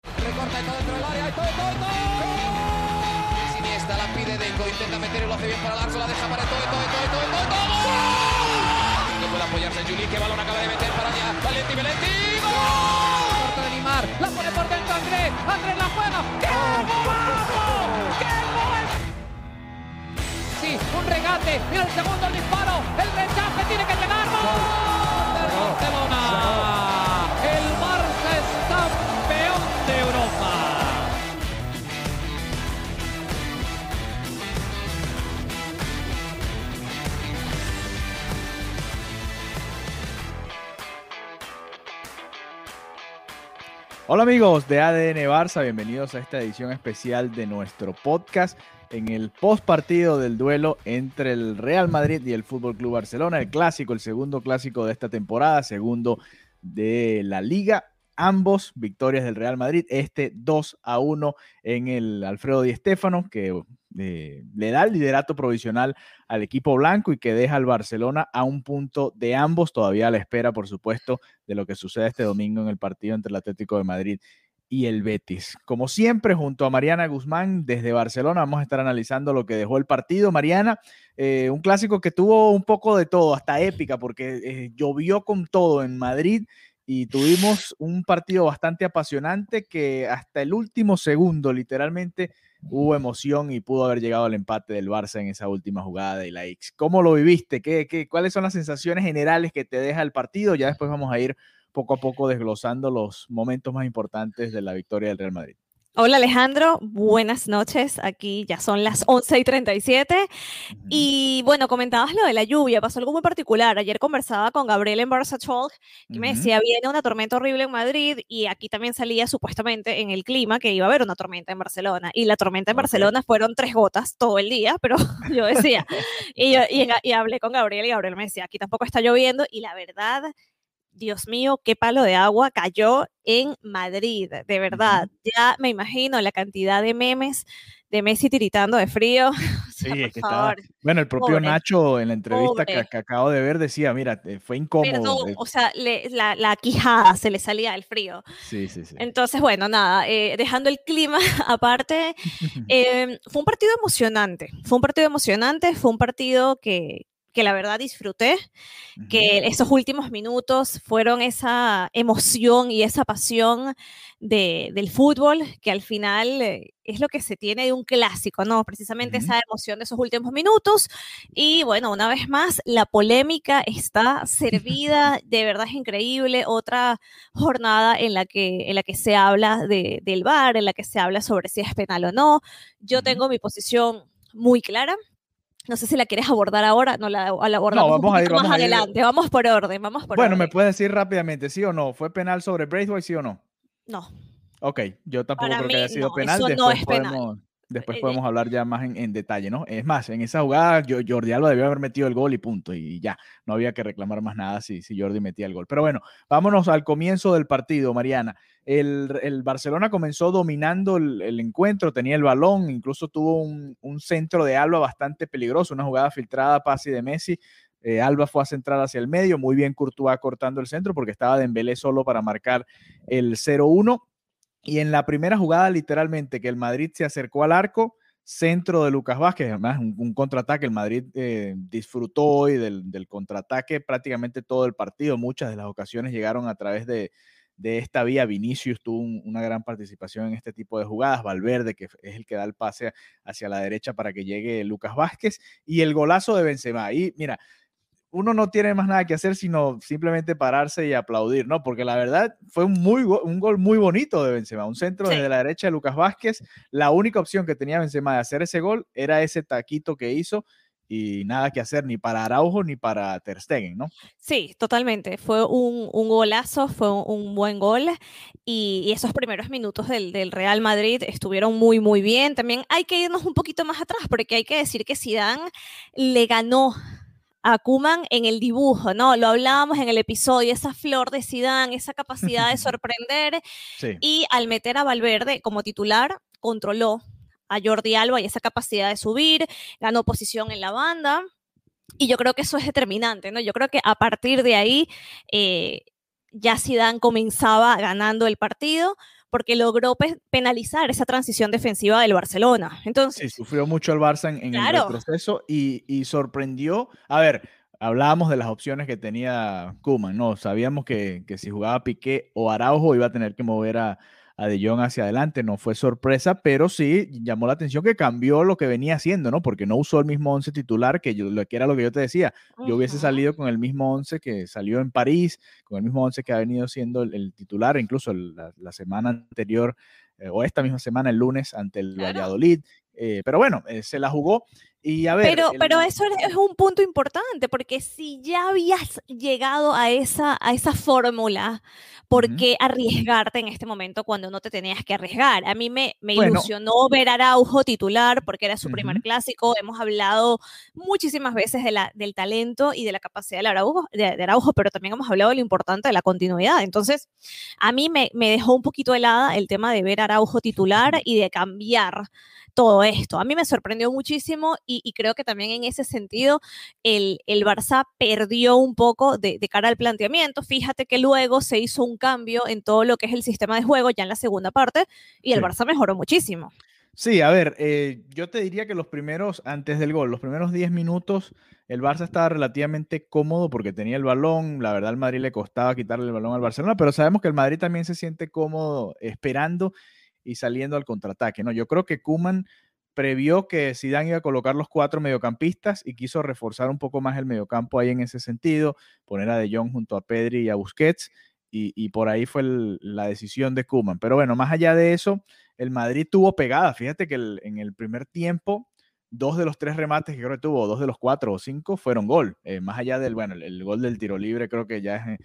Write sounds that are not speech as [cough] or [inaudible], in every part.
Recorta todo dentro del área. ¡Todo, todo, todo! Siniestra la pide Deco. Intenta meter y lo hace bien para Larso. La deja para todo, todo, todo, todo, todo, todo. No puede apoyarse Juli. Que balón acaba de meter para allá. Valenti, Valenti. ¡Gol! Corta de Neymar. La pone por dentro Andrés. Andrés la juega. ¡Qué golazo! ¡Qué gol! Sí, un regate. Mira el segundo el disparo. El rechace tiene que llegar. ¡Gol! Hola amigos de ADN Barça, bienvenidos a esta edición especial de nuestro podcast en el post partido del duelo entre el Real Madrid y el Fútbol Club Barcelona, el clásico, el segundo clásico de esta temporada, segundo de la liga. Ambos victorias del Real Madrid, este 2 a 1 en el Alfredo Di Stéfano, que eh, le da el liderato provisional al equipo blanco y que deja al Barcelona a un punto de ambos, todavía a la espera, por supuesto, de lo que sucede este domingo en el partido entre el Atlético de Madrid y el Betis. Como siempre, junto a Mariana Guzmán desde Barcelona, vamos a estar analizando lo que dejó el partido. Mariana, eh, un clásico que tuvo un poco de todo, hasta épica, porque eh, llovió con todo en Madrid y tuvimos un partido bastante apasionante que hasta el último segundo, literalmente, hubo emoción y pudo haber llegado al empate del Barça en esa última jugada de la X. ¿Cómo lo viviste? ¿Qué, qué, cuáles son las sensaciones generales que te deja el partido? Ya después vamos a ir poco a poco desglosando los momentos más importantes de la victoria del Real Madrid. Hola Alejandro, buenas noches. Aquí ya son las 11 y 37. Y bueno, comentabas lo de la lluvia, pasó algo muy particular. Ayer conversaba con Gabriel en Barça Talk, que me decía, viene una tormenta horrible en Madrid y aquí también salía supuestamente en el clima que iba a haber una tormenta en Barcelona. Y la tormenta en. Barcelona fueron tres gotas todo el día, pero [laughs] yo decía, y, yo, y, [laughs] y hablé con Gabriel y Gabriel me decía, aquí tampoco está lloviendo y la verdad... Dios mío, qué palo de agua cayó en Madrid, de verdad. Ya me imagino la cantidad de memes de Messi tiritando de frío. [laughs] O sea, Sí, es que estaba-. Bueno, el propio Pobre, Nacho en la entrevista que, acabo de ver decía, mira, fue incómodo. Perdón, eh, o sea, le- la, la quijada se le salía del frío. Sí, sí, sí. Entonces, bueno, nada, eh, dejando el clima [laughs] aparte, [laughs] eh, fue un partido emocionante. Fue un partido emocionante, fue un partido que, que la verdad disfruté. Que esos últimos minutos fueron esa emoción y esa pasión de- del fútbol, que al final eh, es lo que se tiene de un clásico, ¿no? Precisamente esa emoción de esos últimos minutos. Y bueno, una vez más, la polémica está servida, [laughs] de verdad es increíble. Otra jornada en la que, en la que se habla de, del VAR, en la que se habla sobre si es penal o no. Yo tengo mi posición muy clara. No sé si la quieres abordar ahora, no la, la abordamos vamos a ir- más vamos a ir- adelante. Vamos por orden, vamos por Bueno, ¿me puedes decir rápidamente, sí o no? ¿Fue penal sobre Braithwaite, sí o no? No, Ok, yo tampoco Para creo que haya sido no, penal. eso Después, no es penal. podemos, después Eh, podemos hablar ya más en, en detalle, ¿no? Es más, en esa jugada yo- Jordi Alba debió haber metido el gol y punto, y ya, no había que reclamar más nada si, si Jordi metía el gol. Pero bueno, vámonos al comienzo del partido, Mariana. El, el Barcelona comenzó dominando el, el encuentro, tenía el balón, incluso tuvo un, un centro de Alba bastante peligroso, una jugada filtrada, pase de Messi. Eh, Alba fue a centrar hacia el medio, muy bien Courtois cortando el centro porque estaba Dembélé solo para marcar el 0-1. Y en la primera jugada, literalmente, que el Madrid se acercó al arco, centro de Lucas Vázquez, además un, contraataque, el Madrid eh, disfrutó hoy del, contraataque prácticamente todo el partido, muchas de las ocasiones llegaron a través de, de esta vía. Vinicius tuvo un- una gran participación en este tipo de jugadas. Valverde, que es el que da el pase hacia la derecha para que llegue Lucas Vázquez. Y el golazo de Benzema. Y mira, uno no tiene más nada que hacer sino simplemente pararse y aplaudir, ¿no? Porque la verdad fue un, muy, go- un gol muy bonito de Benzema, un centro Sí. desde la derecha de Lucas Vázquez. La única opción que tenía Benzema de hacer ese gol era ese taquito que hizo y nada que hacer ni para Araujo ni para Ter Stegen, ¿no? Sí, totalmente. Fue un, un golazo, fue un, buen gol y, esos primeros minutos del, del, Real Madrid estuvieron muy, muy bien. También hay que irnos un poquito más atrás porque hay que decir que Zidane le ganó a Kuman en el dibujo, ¿no? Lo hablábamos en el episodio, esa flor de Zidane, esa capacidad de [laughs] sorprender y al meter a Valverde como titular, controló a Jordi Alba y esa capacidad de subir, ganó posición en la banda. Y yo creo que eso es determinante, ¿no? Yo creo que a partir de ahí eh, ya Zidane comenzaba ganando el partido porque logró penalizar esa transición defensiva del Barcelona. Entonces, sí, sufrió mucho el Barça en, el proceso y, y, sorprendió. A ver, hablábamos de las opciones que tenía Kuman, ¿no? Sabíamos que, que si jugaba Piqué o Araujo iba a tener que mover a, a De Jong hacia adelante. No fue sorpresa, pero sí llamó la atención que cambió lo que venía haciendo, ¿no? Porque no usó el mismo 11 titular, que, yo, que era lo que yo te decía. Yo hubiese salido con el mismo 11 que salió en París, con el mismo 11 que ha venido siendo el, titular, incluso la, semana anterior eh, o esta misma semana, el lunes, ante el Valladolid. Eh, pero bueno, eh, se la jugó. Y a ver, pero, pero eso es un punto importante, porque si ya habías llegado a esa, a esa fórmula, ¿por qué arriesgarte en este momento cuando no te tenías que arriesgar? A mí me, me ilusionó ver a Araujo titular porque era su primer clásico. Hemos hablado muchísimas veces de la, del talento y de la capacidad de Araujo, de, Araujo, pero también hemos hablado de lo importante de la continuidad. Entonces, a mí me, me dejó un poquito helada el tema de ver a Araujo titular y de cambiar todo esto. A mí me sorprendió muchísimo y, creo que también en ese sentido el, el Barça perdió un poco de, cara al planteamiento. Fíjate que luego se hizo un cambio en todo lo que es el sistema de juego ya en la segunda parte y el Barça mejoró muchísimo. Sí, a ver, eh, yo te diría que los primeros, antes del gol, los primeros 10 minutos, el Barça estaba relativamente cómodo porque tenía el balón. La verdad, al Madrid le costaba quitarle el balón al Barcelona, pero sabemos que el Madrid también se siente cómodo esperando y saliendo al contraataque. ¿no? Yo creo que Kuman previó que Zidane iba a colocar los cuatro mediocampistas y quiso reforzar un poco más el mediocampo ahí en ese sentido, poner a De Jong junto a Pedri y a Busquets, y, por ahí fue la decisión de Kuman. Pero bueno, más allá de eso, el Madrid tuvo pegada. Fíjate que en el primer tiempo, dos de los tres remates que creo que tuvo, dos de los cuatro o cinco, fueron gol. Eh, más allá del, bueno, el, gol del tiro libre creo que ya es,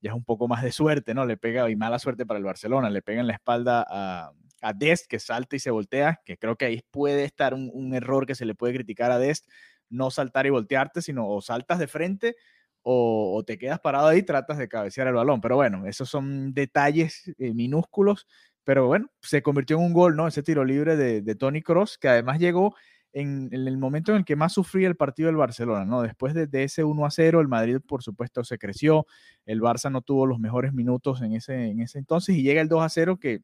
ya es un poco más de suerte, ¿no? Le pega, y mala suerte para el Barcelona, le pega en la espalda a, a Dest, que salta y se voltea, que creo que ahí puede estar un, error que se le puede criticar a Dest, no saltar y voltearte, sino o saltas de frente o, te quedas parado ahí y tratas de cabecear el balón. Pero bueno, esos son detalles eh, minúsculos, pero bueno, se convirtió en un gol, ¿no? Ese tiro libre de, Tony Cross, que además llegó en, el momento en el que más sufría el partido del Barcelona, ¿no? Después de, de, ese 1 a 0, el Madrid, por supuesto, se creció, el Barça no tuvo los mejores minutos en ese, en ese entonces y llega el 2 a 0 que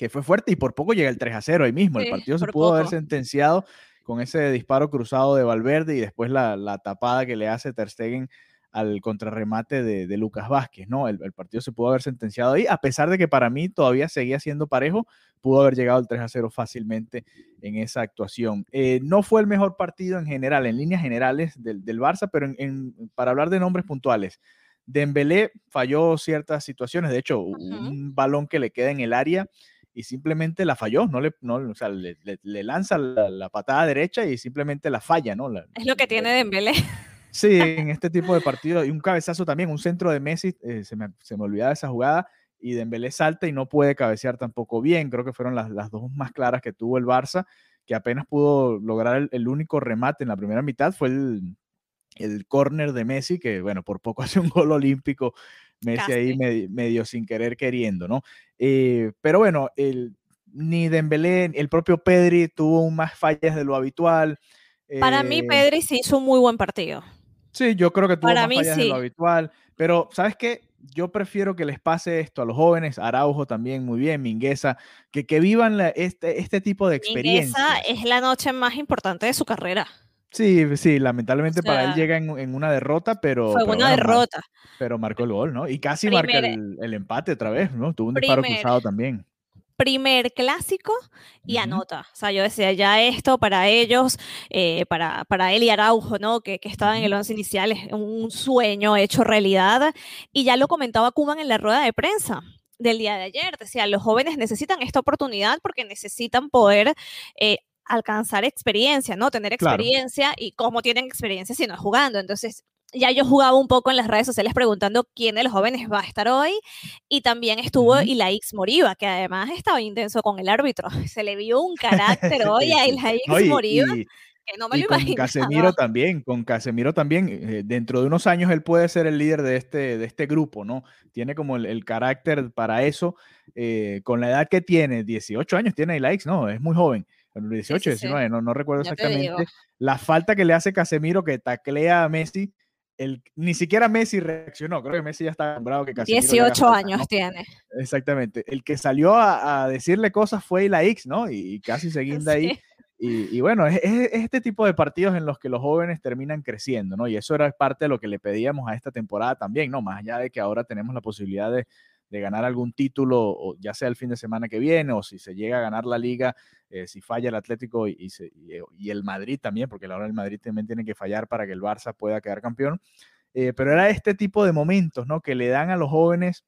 que fue fuerte y por poco llega el 3 a 0 ahí mismo. el partido se pudo haber sentenciado con ese disparo cruzado de Valverde y después la, tapada que le hace Ter Stegen al contrarremate de, Lucas Vázquez, ¿no? El, partido se pudo haber sentenciado ahí, a pesar de que para mí todavía seguía siendo parejo, pudo haber llegado el 3 a 0 fácilmente en esa actuación. Eh, no fue el mejor partido en general, en líneas generales del, Barça, pero para hablar de nombres puntuales, Dembélé falló ciertas situaciones, de hecho, un balón que le queda en el área y simplemente la falló, no le, no, o sea, le, le, lanza la, patada derecha y simplemente la falla, ¿no? es lo que tiene Dembélé. Sí, en este tipo de partidos, y un cabezazo también, un centro de Messi, eh, se, me, se me olvidaba esa jugada, y Dembélé salta y no puede cabecear tampoco bien, creo que fueron las, las dos más claras que tuvo el Barça, que apenas pudo lograr el, el único remate en la primera mitad, fue el, el córner de Messi, que bueno, por poco [laughs] hace un gol olímpico Messi ahí medio, sin querer queriendo, ¿no? Eh, pero bueno, el, ni Dembélé, el propio Pedri tuvo más fallas de lo habitual. Para mí, eh Pedri se hizo un muy buen partido. Sí, yo creo que tuvo más fallas de lo habitual. Pero, ¿sabes qué? Yo prefiero que les pase esto a los jóvenes, Araujo también, muy bien, Mingueza, que, que vivan este, este tipo de experiencias. Mingueza es la noche más importante de su carrera. Sí, sí, lamentablemente para él llega en, una derrota, pero. Fue una derrota. pero marcó el gol, ¿no? Y casi marca el, empate otra vez, ¿no? Tuvo un disparo cruzado también. Primer clásico y anota. O sea, yo decía, ya esto para ellos, eh, para, para él y Araujo, ¿no? Que, que estaban en el once inicial, es un sueño hecho realidad. Y ya lo comentaba Kuman en la rueda de prensa del día de ayer. Decía, los jóvenes necesitan esta oportunidad porque necesitan poder eh, alcanzar experiencia, ¿no? Tener experiencia y cómo tienen experiencia si no es jugando. Entonces, ya yo jugaba un poco en las redes sociales preguntando quién de los jóvenes va a estar hoy y también estuvo uh Ilaix Moriva, que además estaba intenso con el árbitro. [laughs] Se le vio un carácter [laughs] hoy a Ilaix Moriva. que no me lo con Casemiro también, con Casemiro también, eh, dentro de unos años él puede ser el líder de este, de este grupo, ¿no? Tiene como el, carácter para eso, eh, con la edad que tiene, 18 años tiene Ilaix, ¿no? Es muy joven. 18, 19, No, no recuerdo exactamente. La falta que le hace Casemiro que taclea a Messi, el, ni siquiera Messi reaccionó. Creo que Messi ya está bravo que Casemiro 18 años tiene. Exactamente. El que salió a, decirle cosas fue la X, ¿no? Y, casi se [laughs] guinda ahí. Y, bueno, es, este tipo de partidos en los que los jóvenes terminan creciendo, ¿no? Y eso era parte de lo que le pedíamos a esta temporada también, ¿no? Más allá de que ahora tenemos la posibilidad de, de ganar algún título, o ya sea el fin de semana que viene, o si se llega a ganar la liga, eh, si falla el Atlético y, eh, y, el Madrid también, porque la hora el Madrid también tiene que fallar para que el Barça pueda quedar campeón. Eh, pero era este tipo de momentos, ¿no? Que le dan a los jóvenes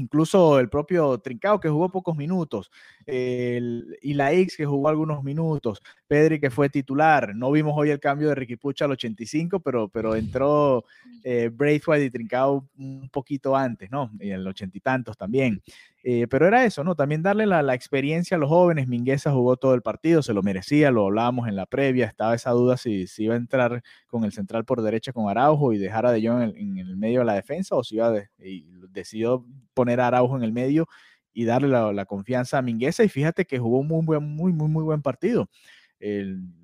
incluso el propio Trincao que jugó pocos minutos, el, y la X que jugó algunos minutos, Pedri que fue titular, no vimos hoy el cambio de Ricky Pucha al 85, pero, pero entró eh, Braithwaite y Trincao un poquito antes, ¿no? Y en el ochenta y tantos también. Eh, pero era eso, ¿no? También darle la, experiencia a los jóvenes. Mingueza jugó todo el partido, se lo merecía, lo hablábamos en la previa, estaba esa duda si, si iba a entrar con el central por derecha con Araujo y dejar a De Jong en, el medio de la defensa o si iba a y decidió poner a Araujo en el medio y darle la, confianza a Mingueza y fíjate que jugó un muy, muy, muy, muy, muy buen partido.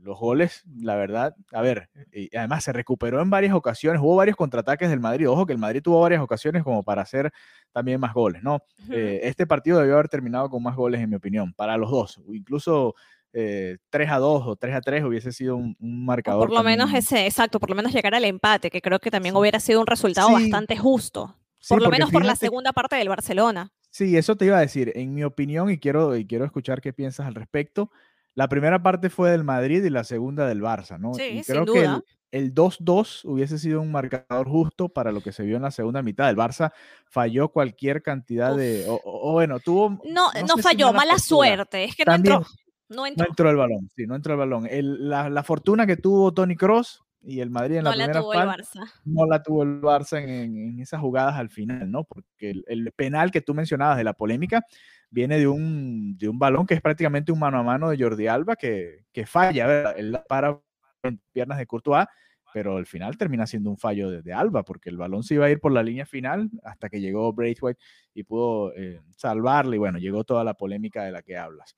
Los goles, la verdad, a ver, y además se recuperó en varias ocasiones, hubo varios contraataques del Madrid, ojo que el Madrid tuvo varias ocasiones como para hacer también más goles, ¿no? Eh, este partido debió haber terminado con más goles, en mi opinión, para los dos, incluso 3 eh, a 2 o 3 a 3 hubiese sido un, marcador. por lo menos ese, exacto, por lo menos llegar al empate, que creo que también hubiera sido un resultado bastante justo, por lo menos por la segunda parte del Barcelona. Sí, eso te iba a decir, en mi opinión, y quiero, y quiero escuchar qué piensas al respecto. La primera parte fue del Madrid y la segunda del Barça, ¿no? Sí, creo sin duda. que el 2-2 hubiese sido un marcador justo para lo que se vio en la segunda mitad. El Barça falló cualquier cantidad de. O, bueno, tuvo. No, no, falló, mala, suerte. Es que no entró. No entró. el balón, sí, no entró el balón. la, fortuna que tuvo Tony Cross y el Madrid en la primera parte no la tuvo el Barça en, esas jugadas al final, ¿no? Porque el, penal que tú mencionabas de la polémica viene de un, de un balón que es prácticamente un mano a mano de Jordi Alba que, que falla, él para en piernas de Courtois, pero al final termina siendo un fallo de, Alba, porque el balón se iba a ir por la línea final hasta que llegó Braithwaite y pudo eh, salvarle, y bueno, llegó toda la polémica de la que hablas.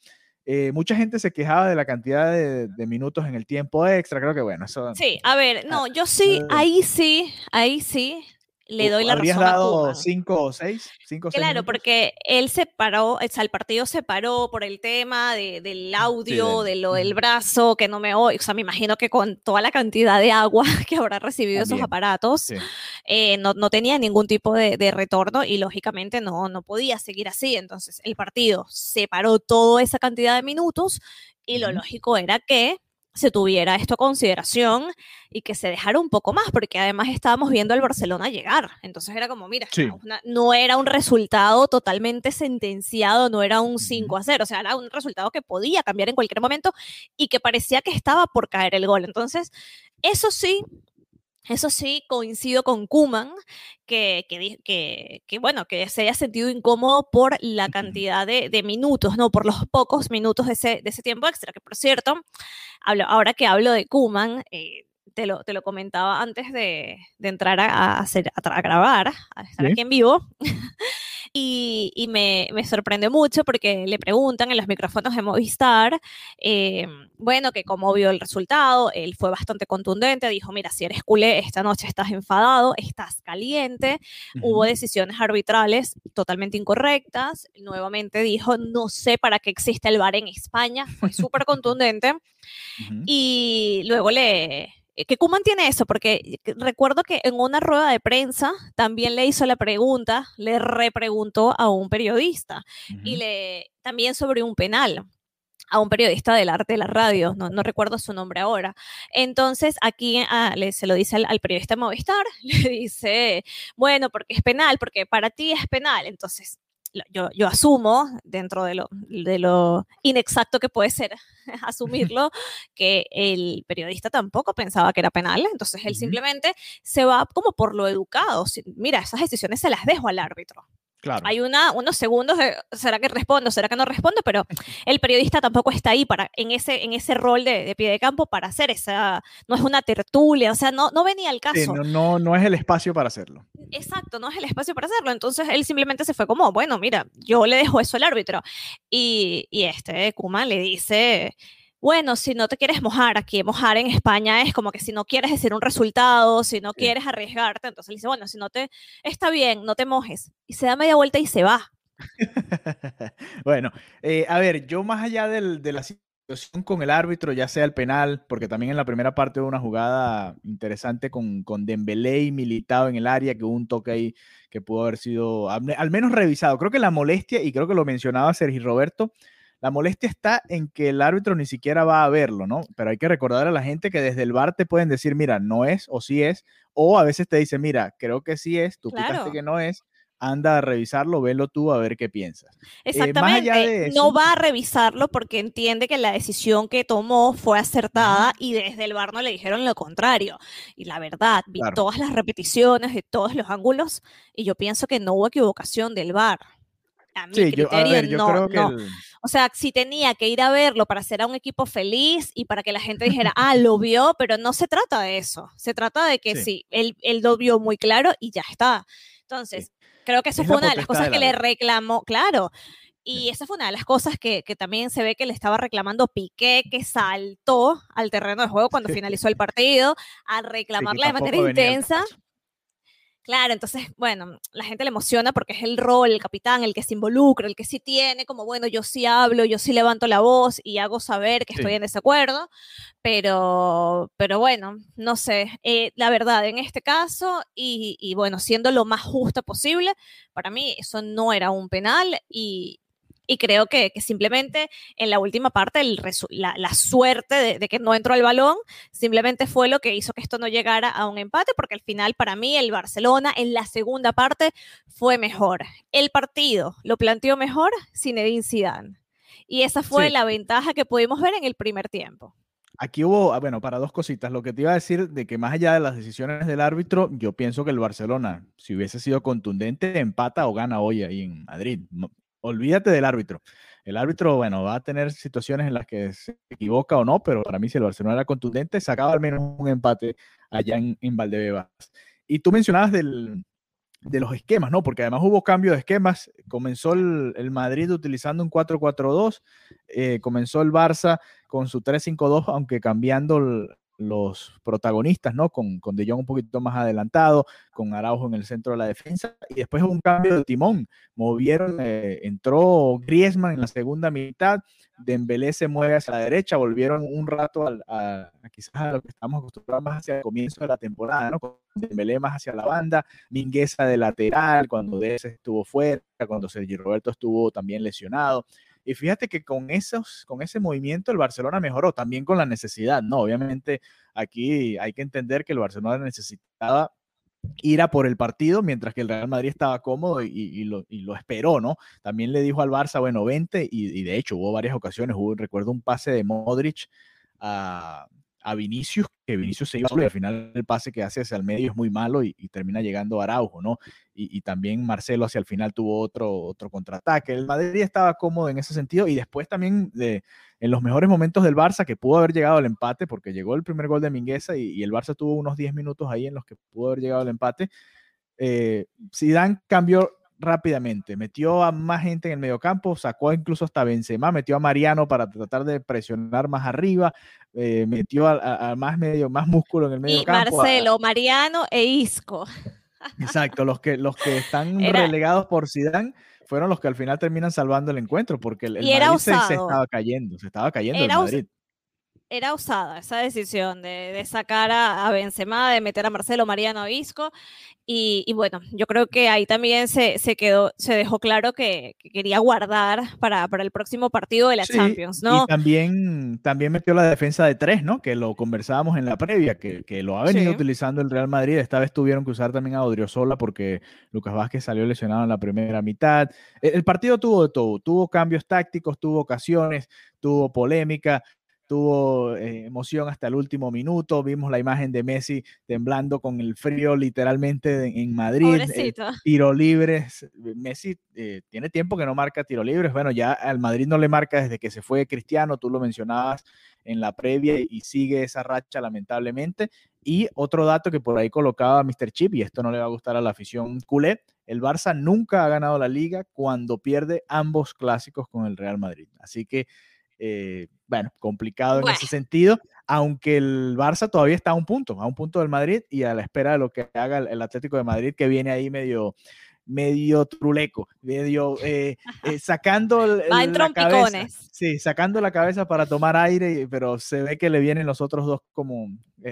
Eh, mucha gente se quejaba de la cantidad de, de, minutos en el tiempo extra, creo que bueno, eso... Sí, a ver, no, yo sí, ahí sí, ahí sí, le doy la razón dado cinco o seis? Cinco, claro, porque él se paró, o sea, el partido se paró por el tema del audio, de lo del brazo, que no me oye. O sea, me imagino que con toda la cantidad de agua [laughs] que habrá recibido esos aparatos, eh, no, no, tenía ningún tipo de, de, retorno y lógicamente no, no podía seguir así. Entonces, el partido se paró toda esa cantidad de minutos y lo lógico era que se tuviera esto a consideración y que se dejara un poco más, porque además estábamos viendo al Barcelona llegar. Entonces era como, mira, no era un resultado totalmente sentenciado, no era un 5 a 0, o sea, era un resultado que podía cambiar en cualquier momento y que parecía que estaba por caer el gol. Entonces, eso sí, eso sí, coincido con Kuman, que, que, que, bueno, que se haya sentido incómodo por la cantidad de, de, minutos, ¿no? Por los pocos minutos de ese, de ese tiempo extra, que por cierto, hablo, ahora que hablo de Kuman, eh, te, lo, te lo comentaba antes de, de entrar a, hacer, a, grabar, a estar aquí en vivo. Y, me, me, sorprende mucho porque le preguntan en los micrófonos de Movistar, eh, bueno, que cómo vio el resultado, él fue bastante contundente, dijo, mira, si eres culé, esta noche estás enfadado, estás caliente, hubo decisiones arbitrales totalmente incorrectas, nuevamente dijo, no sé para qué existe el VAR en España, fue [laughs] súper contundente, y luego le, que Kuman tiene eso, porque recuerdo que en una rueda de prensa también le hizo la pregunta, le repreguntó a un periodista y le también sobre un penal a un periodista del arte de la radio, no, no recuerdo su nombre ahora. Entonces, aquí ah, le, se lo dice al, al, periodista Movistar, [laughs] le dice, bueno, porque es penal, porque para ti es penal. Entonces, yo, yo, asumo, dentro de lo, de lo inexacto que puede ser [laughs] asumirlo, que el periodista tampoco pensaba que era penal, entonces él simplemente se va como por lo educado. Mira, esas decisiones se las dejo al árbitro. Hay una, unos segundos de, ¿será que respondo? ¿Será que no respondo? Pero el periodista tampoco está ahí para, en, ese, en ese rol de, pie de campo para hacer esa, no es una tertulia, o sea, no, no venía al caso. no, no, no es el espacio para hacerlo. Exacto, no es el espacio para hacerlo. Entonces él simplemente se fue como, bueno, mira, yo le dejo eso al árbitro. Y, y este, Kuma le dice, bueno, si no te quieres mojar, aquí mojar en España es como que si no quieres decir un resultado, si no quieres arriesgarte, entonces le dice, bueno, si no te, está bien, no te mojes. Y se da media vuelta y se va. [laughs] bueno, eh, a ver, yo más allá de la situación con el árbitro, ya sea el penal, porque también en la primera parte hubo una jugada interesante con, con Dembélé y Militado en el área, que hubo un toque ahí que pudo haber sido al menos revisado. Creo que la molestia, y creo que lo mencionaba Sergio Roberto, la molestia está en que el árbitro ni siquiera va a verlo, ¿no? Pero hay que recordar a la gente que desde el bar te pueden decir, mira, no es o sí es, o a veces te dice, mira, creo que sí es, tú claro. que no es, anda a revisarlo, velo tú a ver qué piensas. Eh, Exactamente, no va a revisarlo porque entiende que la decisión que tomó fue acertada y desde el bar no le dijeron lo contrario. Y la verdad, vi todas las repeticiones de todos los ángulos y yo pienso que no hubo equivocación del bar. A mi sí, criterio, yo, no, creo que no. O sea, si tenía que ir a verlo para hacer a un equipo feliz y para que la gente dijera, ah, lo vio, pero no se trata de eso. Se trata de que sí, él, él, lo vio muy claro y ya está. Entonces, creo que eso fue una de las cosas que le reclamó, claro. Y esa fue una de las cosas que, que, también se ve que le estaba reclamando Piqué, que saltó al terreno de juego cuando finalizó el partido, a reclamarla de manera intensa. Claro, entonces, bueno, la gente le emociona porque es el rol, el capitán, el que se involucra, el que sí tiene, como, bueno, yo sí hablo, yo sí levanto la voz y hago saber que estoy en desacuerdo, pero, pero bueno, no sé, eh, la verdad, en este caso, y, y bueno, siendo lo más justo posible, para mí eso no era un penal y, y creo que, simplemente en la última parte la, suerte de, que no entró el balón simplemente fue lo que hizo que esto no llegara a un empate, porque al final para mí el Barcelona en la segunda parte fue mejor. El partido lo planteó mejor Zinedine Zidane. Y esa fue la ventaja que pudimos ver en el primer tiempo. Aquí hubo, ah, bueno, para dos cositas. Lo que te iba a decir de que más allá de las decisiones del árbitro, yo pienso que el Barcelona, si hubiese sido contundente, empata o gana hoy ahí en Madrid olvídate del árbitro. El árbitro, bueno, va a tener situaciones en las que se equivoca o no, pero para mí si el Barcelona era contundente, sacaba al menos un empate allá en, en Valdebebas. Y tú mencionabas del, de los esquemas, ¿no? Porque además hubo cambio de esquemas. Comenzó el, Madrid utilizando un 4-4-2, eh, comenzó el Barça con su 3-5-2, aunque cambiando el, los protagonistas, ¿no? Con, con De Jong un poquito más adelantado, con Araujo en el centro de la defensa, y después un cambio de timón. Movieron, eh, entró Griezmann en la segunda mitad, Dembélé se mueve hacia la derecha, volvieron un rato a, quizás a lo que estamos acostumbrados más hacia el comienzo de la temporada, ¿no? Con Dembélé más hacia la banda, Mingueza de lateral, cuando Dez estuvo fuera, cuando Sergio Roberto estuvo también lesionado. Y fíjate que con, esos, con ese movimiento el Barcelona mejoró, también con la necesidad, ¿no? Obviamente aquí hay que entender que el Barcelona necesitaba ir a por el partido, mientras que el Real Madrid estaba cómodo y, lo, esperó, ¿no? También le dijo al Barça, bueno, vente, y, de hecho hubo varias ocasiones, hubo, recuerdo un pase de Modric a, a Vinicius, que Vinicius se iba solo y al final el pase que hace hacia el medio es muy malo y, termina llegando Araujo, ¿no? Y, también Marcelo hacia el final tuvo otro, otro contraataque. El Madrid estaba cómodo en ese sentido y después también de, en los mejores momentos del Barça, que pudo haber llegado al empate, porque llegó el primer gol de Mingueza y, el Barça tuvo unos 10 minutos ahí en los que pudo haber llegado al empate. Eh, Zidane cambió rápidamente. Metió a más gente en el mediocampo, sacó incluso hasta Benzema, metió a Mariano para tratar de presionar más arriba, eh, metió a, más medio, más músculo en el mediocampo. Y Marcelo, Mariano e Isco. Exacto, los que, los que están relegados por Zidane fueron los que al final terminan salvando el encuentro, porque el, Madrid se, estaba cayendo, se estaba cayendo el Madrid. Era usada esa decisión de, sacar a, Benzema, de meter a Marcelo Mariano Isco. Y, bueno, yo creo que ahí también se, quedó, se dejó claro que, quería guardar para, para, el próximo partido de la Champions, ¿no? Y también, también metió la defensa de tres, ¿no? Que lo conversábamos en la previa, que, que lo ha venido utilizando el Real Madrid. Esta vez tuvieron que usar también a Odriozola porque Lucas Vázquez salió lesionado en la primera mitad. El, el partido tuvo de todo, tuvo cambios tácticos, tuvo ocasiones, tuvo polémica tuvo eh, emoción hasta el último minuto. Vimos la imagen de Messi temblando con el frío literalmente en Madrid. Eh, tiro libres. Messi eh, tiene tiempo que no marca tiro libres. Bueno, ya al Madrid no le marca desde que se fue Cristiano, tú lo mencionabas en la previa y sigue esa racha lamentablemente. Y otro dato que por ahí colocaba Mr. Chip, y esto no le va a gustar a la afición culé, el Barça nunca ha ganado la liga cuando pierde ambos clásicos con el Real Madrid. Así que eh, bueno, complicado en ese sentido, aunque el Barça todavía está a un punto, a un punto del Madrid y a la espera de lo que haga el, Atlético de Madrid, que viene ahí medio medio truleco, medio eh, eh, sacando la cabeza, sí, sacando la cabeza para tomar aire, pero se ve que le vienen los otros dos como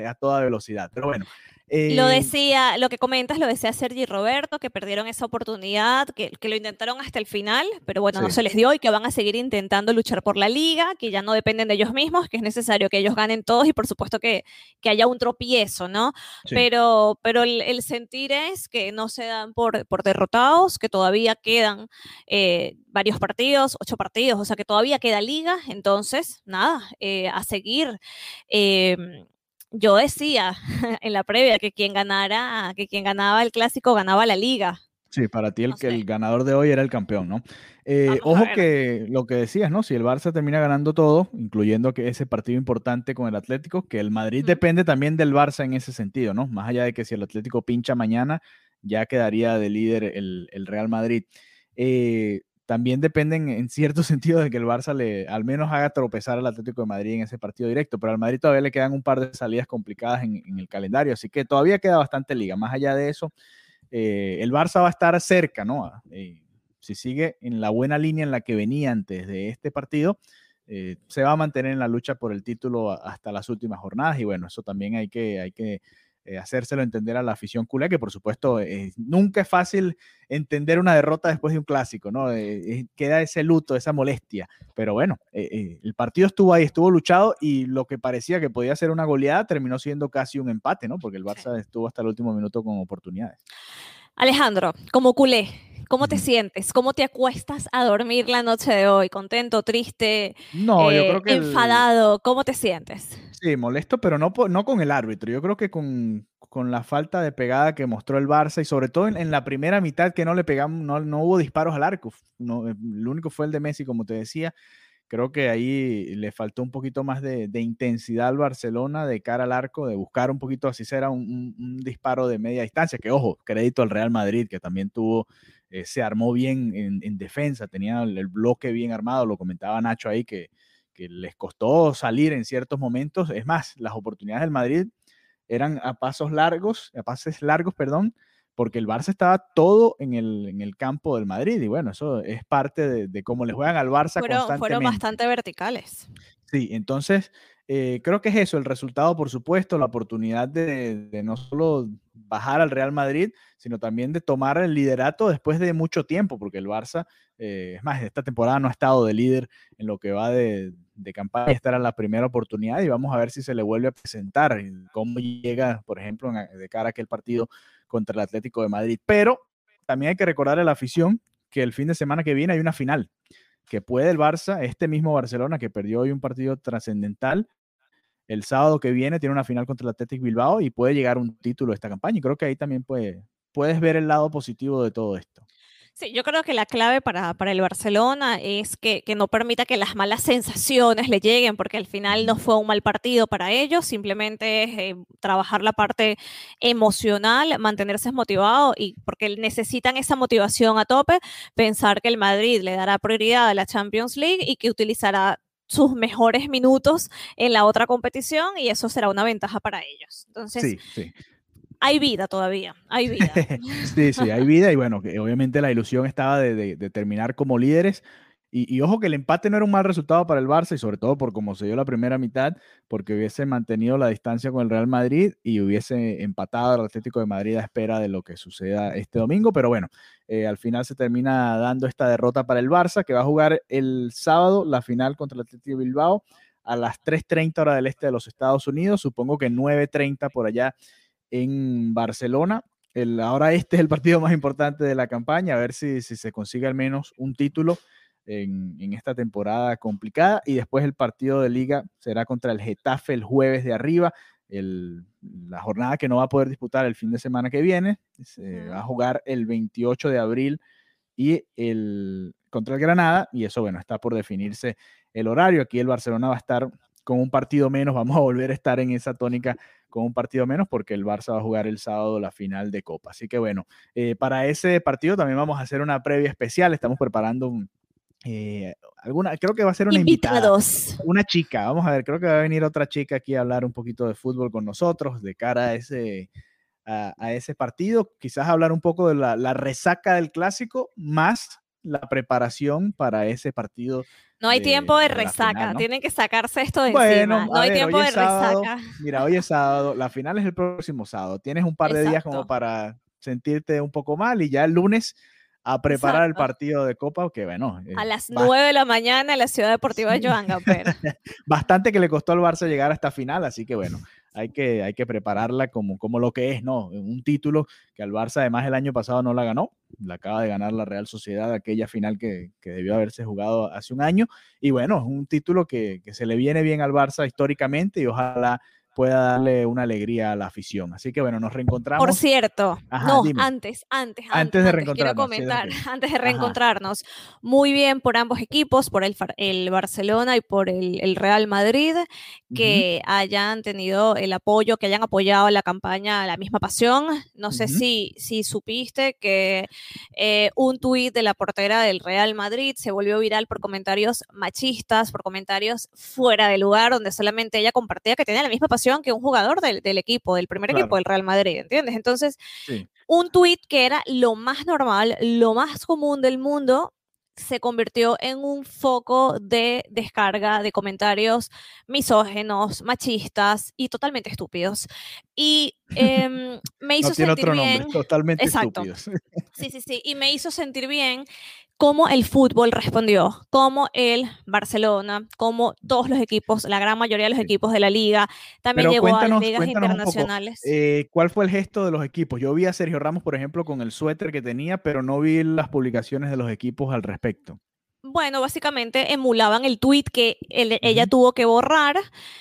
a toda velocidad. Pero bueno, lo eh, decía, lo que comentas lo decía Sergi Roberto, que perdieron esa oportunidad, que, que lo intentaron hasta el final, pero bueno, no se les dio y que van a seguir intentando luchar por la liga, que ya no dependen de ellos mismos, que es necesario que ellos ganen todos y por supuesto que, que haya un tropiezo, ¿no? Pero, pero el, sentir es que no se dan por, por derrotados, que todavía quedan eh, varios partidos, ocho partidos, o sea que todavía queda liga, entonces, nada, eh, a seguir. Yo decía [laughs] en la previa que quien ganara, que quien ganaba el clásico ganaba la liga. Sí, para ti el, que el ganador de hoy era el campeón, ¿no? Eh, ojo que lo que decías, ¿no? Si el Barça termina ganando todo, incluyendo que ese partido importante con el Atlético, que el Madrid depende también del Barça en ese sentido, ¿no? Más allá de que si el Atlético pincha mañana, ya quedaría de líder el, el Real Madrid. Eh, también dependen en cierto [laughs] sentido de que el Barça le al menos haga tropezar al Atlético de Madrid en ese partido directo, pero al Madrid todavía le quedan un par de salidas complicadas en, el calendario, así que todavía queda bastante liga. Más allá de eso, eh, el Barça va a estar cerca, ¿no? Eh, si sigue en la buena línea en la que venía antes de este partido, eh, se va a mantener en la lucha por el título hasta las últimas jornadas y bueno, eso también hay que, hay que eh, hacérselo entender a la afición culé, que por supuesto eh, nunca es fácil entender una derrota después de un clásico, ¿no? Eh, queda ese luto, esa molestia, pero bueno, el partido estuvo ahí, estuvo luchado y lo que parecía que podía ser una goleada terminó siendo casi un empate, ¿no? Porque el Barça estuvo hasta el último minuto con oportunidades. Alejandro, como culé, ¿Cómo te sientes? ¿Cómo te acuestas a dormir la noche de hoy? ¿Contento, triste, no, yo creo que enfadado? ¿Cómo te sientes? Sí, molesto, pero no, no con el árbitro. Yo creo que con, con la falta de pegada que mostró el Barça y sobre todo en, la primera mitad que no le pegamos, no, no hubo disparos al arco. No, el único fue el de Messi, como te decía. Creo que ahí le faltó un poquito más de, intensidad al Barcelona de cara al arco, de buscar un poquito, así será, un, un, disparo de media distancia, que ojo, crédito al Real Madrid, que también tuvo, eh, se armó bien en, en, defensa, tenía el, bloque bien armado, lo comentaba Nacho ahí, que, que les costó salir en ciertos momentos. Es más, las oportunidades del Madrid eran a pasos largos, a pases largos, perdón, porque el Barça estaba todo en el, en el campo del Madrid y bueno, eso es parte de, de cómo le juegan al Barça fueron, constantemente. Fueron bastante verticales. Sí, entonces eh, creo que es eso, el resultado, por supuesto, la oportunidad de, de, no solo bajar al Real Madrid, sino también de tomar el liderato después de mucho tiempo, porque el Barça, eh, es más, esta temporada no ha estado de líder en lo que va de, de campaña, esta era la primera oportunidad y vamos a ver si se le vuelve a presentar, cómo llega, por ejemplo, de cara a aquel partido contra el Atlético de Madrid. Pero también hay que recordar a la afición que el fin de semana que viene hay una final, que puede el Barça, este mismo Barcelona que perdió hoy un partido trascendental, el sábado que viene tiene una final contra el Atlético Bilbao y puede llegar un título esta campaña. Y creo que ahí también puede, puedes ver el lado positivo de todo esto. Sí, yo creo que la clave para, el Barcelona es que, que, no permita que las malas sensaciones le lleguen, porque al final no fue un mal partido para ellos, simplemente es eh, trabajar la parte emocional, mantenerse motivado y porque necesitan esa motivación a tope, pensar que el Madrid le dará prioridad a la Champions League y que utilizará sus mejores minutos en la otra competición y eso será una ventaja para ellos. Entonces, sí, sí hay vida todavía, hay [laughs] vida. sí, sí, hay vida y bueno, que obviamente la ilusión estaba de, terminar como líderes Y, ojo que el empate no era un mal resultado para el Barça y sobre todo por cómo se dio la primera mitad, porque hubiese mantenido la distancia con el Real Madrid y hubiese empatado al Atlético de Madrid a espera de lo que suceda este domingo. Pero bueno, eh, al final se termina dando esta derrota para el Barça, que va a jugar el sábado la final contra el Atlético de Bilbao a las 3.30 hora del este de los Estados Unidos, supongo que 9.30 por allá en Barcelona. El, ahora este es el partido más importante de la campaña, a ver si, si se consigue al menos un título en, esta temporada complicada. Y después el partido de liga será contra el Getafe el jueves de arriba. la jornada que no va a poder disputar el fin de semana que viene. Se va a jugar el 28 de abril y el contra el Granada. Y eso, bueno, está por definirse el horario. Aquí el Barcelona va a estar con un partido menos. Vamos a volver a estar en esa tónica con un partido menos porque el Barça va a jugar el sábado la final de Copa. Así que bueno, eh, para ese partido también vamos a hacer una previa especial. Estamos preparando un, eh, alguna, creo que va a ser una Invitados. invitada. Una chica, vamos a ver, creo que va a venir otra chica aquí a hablar un poquito de fútbol con nosotros de cara a ese, a, ese partido. Quizás hablar un poco de la, resaca del clásico, más la preparación para ese partido. No hay tiempo de, resaca, tienen que sacarse esto de encima. No hay tiempo de resaca. Mira, hoy es sábado, la final es el próximo sábado. Tienes un par de días como para sentirte un poco mal y ya el lunes a preparar el partido de Copa, que bueno. a las 9 de la mañana en la Ciudad Deportiva de Joan Gamper. [laughs] Bastante que le costó al Barça llegar a esta final, así que bueno, hay que, hay que prepararla como, como lo que es, ¿no? Un título que al Barça además el año pasado no la ganó, la acaba de ganar la Real Sociedad, aquella final que, que debió haberse jugado hace un año, y bueno, es un título que, que se le viene bien al Barça históricamente y ojalá pueda darle una alegría a la afición. Así que bueno, nos reencontramos. Por cierto, no, antes, antes, antes, de reencontrarnos. Quiero comentar, [laughs] antes de reencontrarnos. Muy bien por ambos equipos, por el, el Barcelona y por el, Real Madrid, que hayan tenido el apoyo, que hayan apoyado la campaña La misma pasión. No sé si, si supiste que eh, un tuit de la portera del Real Madrid se volvió viral por comentarios machistas, por comentarios fuera de lugar, donde solamente ella compartía que tenía la misma pasión que un jugador del, equipo, del primer equipo del Real Madrid, ¿entiendes? Entonces, un tuit que era lo más normal, lo más común del mundo, se convirtió en un foco de descarga de comentarios misógenos, machistas y totalmente estúpidos. Y [laughs] em, me hizo sentir bien. totalmente estúpidos. [laughs] Sí, sí, sí. Y me hizo sentir bien cómo el fútbol respondió, cómo el Barcelona, como todos los equipos, la gran mayoría de los equipos de la liga, también llegó a las ligas internacionales. Eh, ¿Cuál fue el gesto de los equipos? Yo vi a Sergio Ramos, por ejemplo, con el suéter que tenía, pero no vi las publicaciones de los equipos al respecto. Bueno, básicamente emulaban el tweet que ella tuvo que borrar,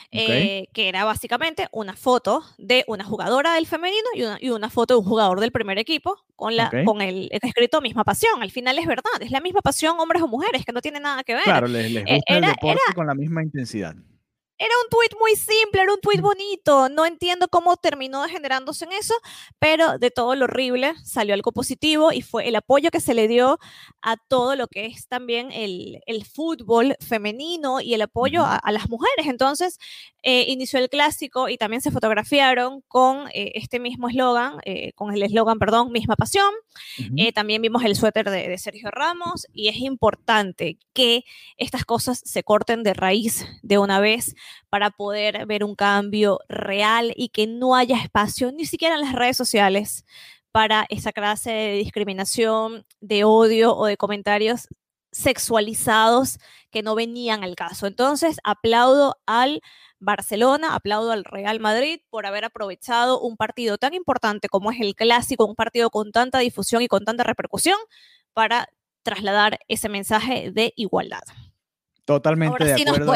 eh, que era básicamente una foto de una jugadora del femenino y una, foto de un jugador del primer equipo con, la, con el, escrito misma pasión. Al final es verdad, es la misma pasión hombres o mujeres, que no tiene nada que ver. Claro, les, eh, gusta el deporte con la misma intensidad. Era un tweet muy simple, era un tweet bonito. No entiendo cómo terminó degenerándose en eso, pero de todo lo horrible salió algo positivo y fue el apoyo que se le dio a todo lo que es también el, fútbol femenino y el apoyo a, las mujeres. Entonces, eh, inició el clásico y también se fotografiaron con eh, este mismo eslogan, eh, con el eslogan, perdón, misma pasión. también vimos el suéter de, de Sergio Ramos y es importante que estas cosas se corten de raíz de una vez para poder ver un cambio real y que no haya espacio ni siquiera en las redes sociales para esa clase de discriminación, de odio o de comentarios sexualizados que no venían al caso. Entonces, aplaudo al Barcelona, aplaudo al Real Madrid por haber aprovechado un partido tan importante como es el clásico, un partido con tanta difusión y con tanta repercusión para trasladar ese mensaje de igualdad. Totalmente de acuerdo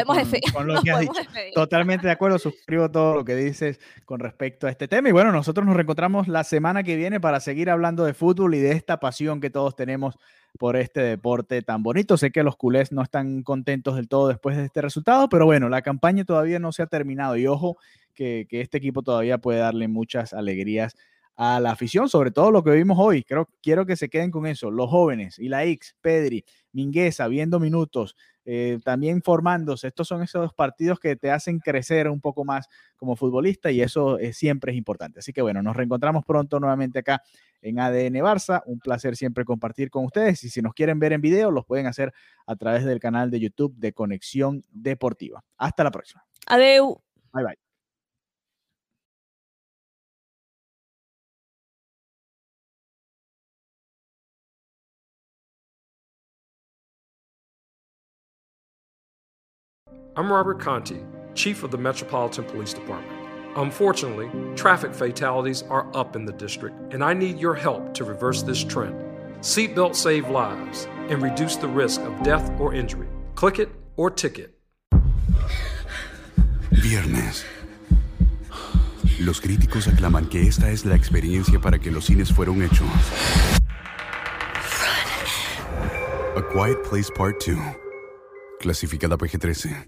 con, lo que has dicho. Totalmente de acuerdo, suscribo todo lo que dices con respecto a este tema. Y bueno, nosotros nos reencontramos la semana que viene para seguir hablando de fútbol y de esta pasión que todos tenemos por este deporte tan bonito. Sé que los culés no están contentos del todo después de este resultado, pero bueno, la campaña todavía no se ha terminado y ojo que, que este equipo todavía puede darle muchas alegrías a la afición, sobre todo lo que vimos hoy. Creo, quiero que se queden con eso. Los jóvenes, y la X, Pedri, Mingueza, viendo minutos, eh, también formándose. Estos son esos partidos que te hacen crecer un poco más como futbolista y eso siempre es importante. Así que bueno, nos reencontramos pronto nuevamente acá en ADN Barça. Un placer siempre compartir con ustedes y si nos quieren ver en video, los pueden hacer a través del canal de YouTube de Conexión Deportiva. Hasta la próxima. Adeu. Bye bye. I'm Robert Conti, Chief of the Metropolitan Police Department. Unfortunately, traffic fatalities are up in the district, and I need your help to reverse this trend. Seatbelts save lives and reduce the risk of death or injury. Click it or ticket. Viernes. Los críticos aclaman que esta es la experiencia para que los cines fueron hechos. A Quiet Place Part 2. Clasificada PG-13.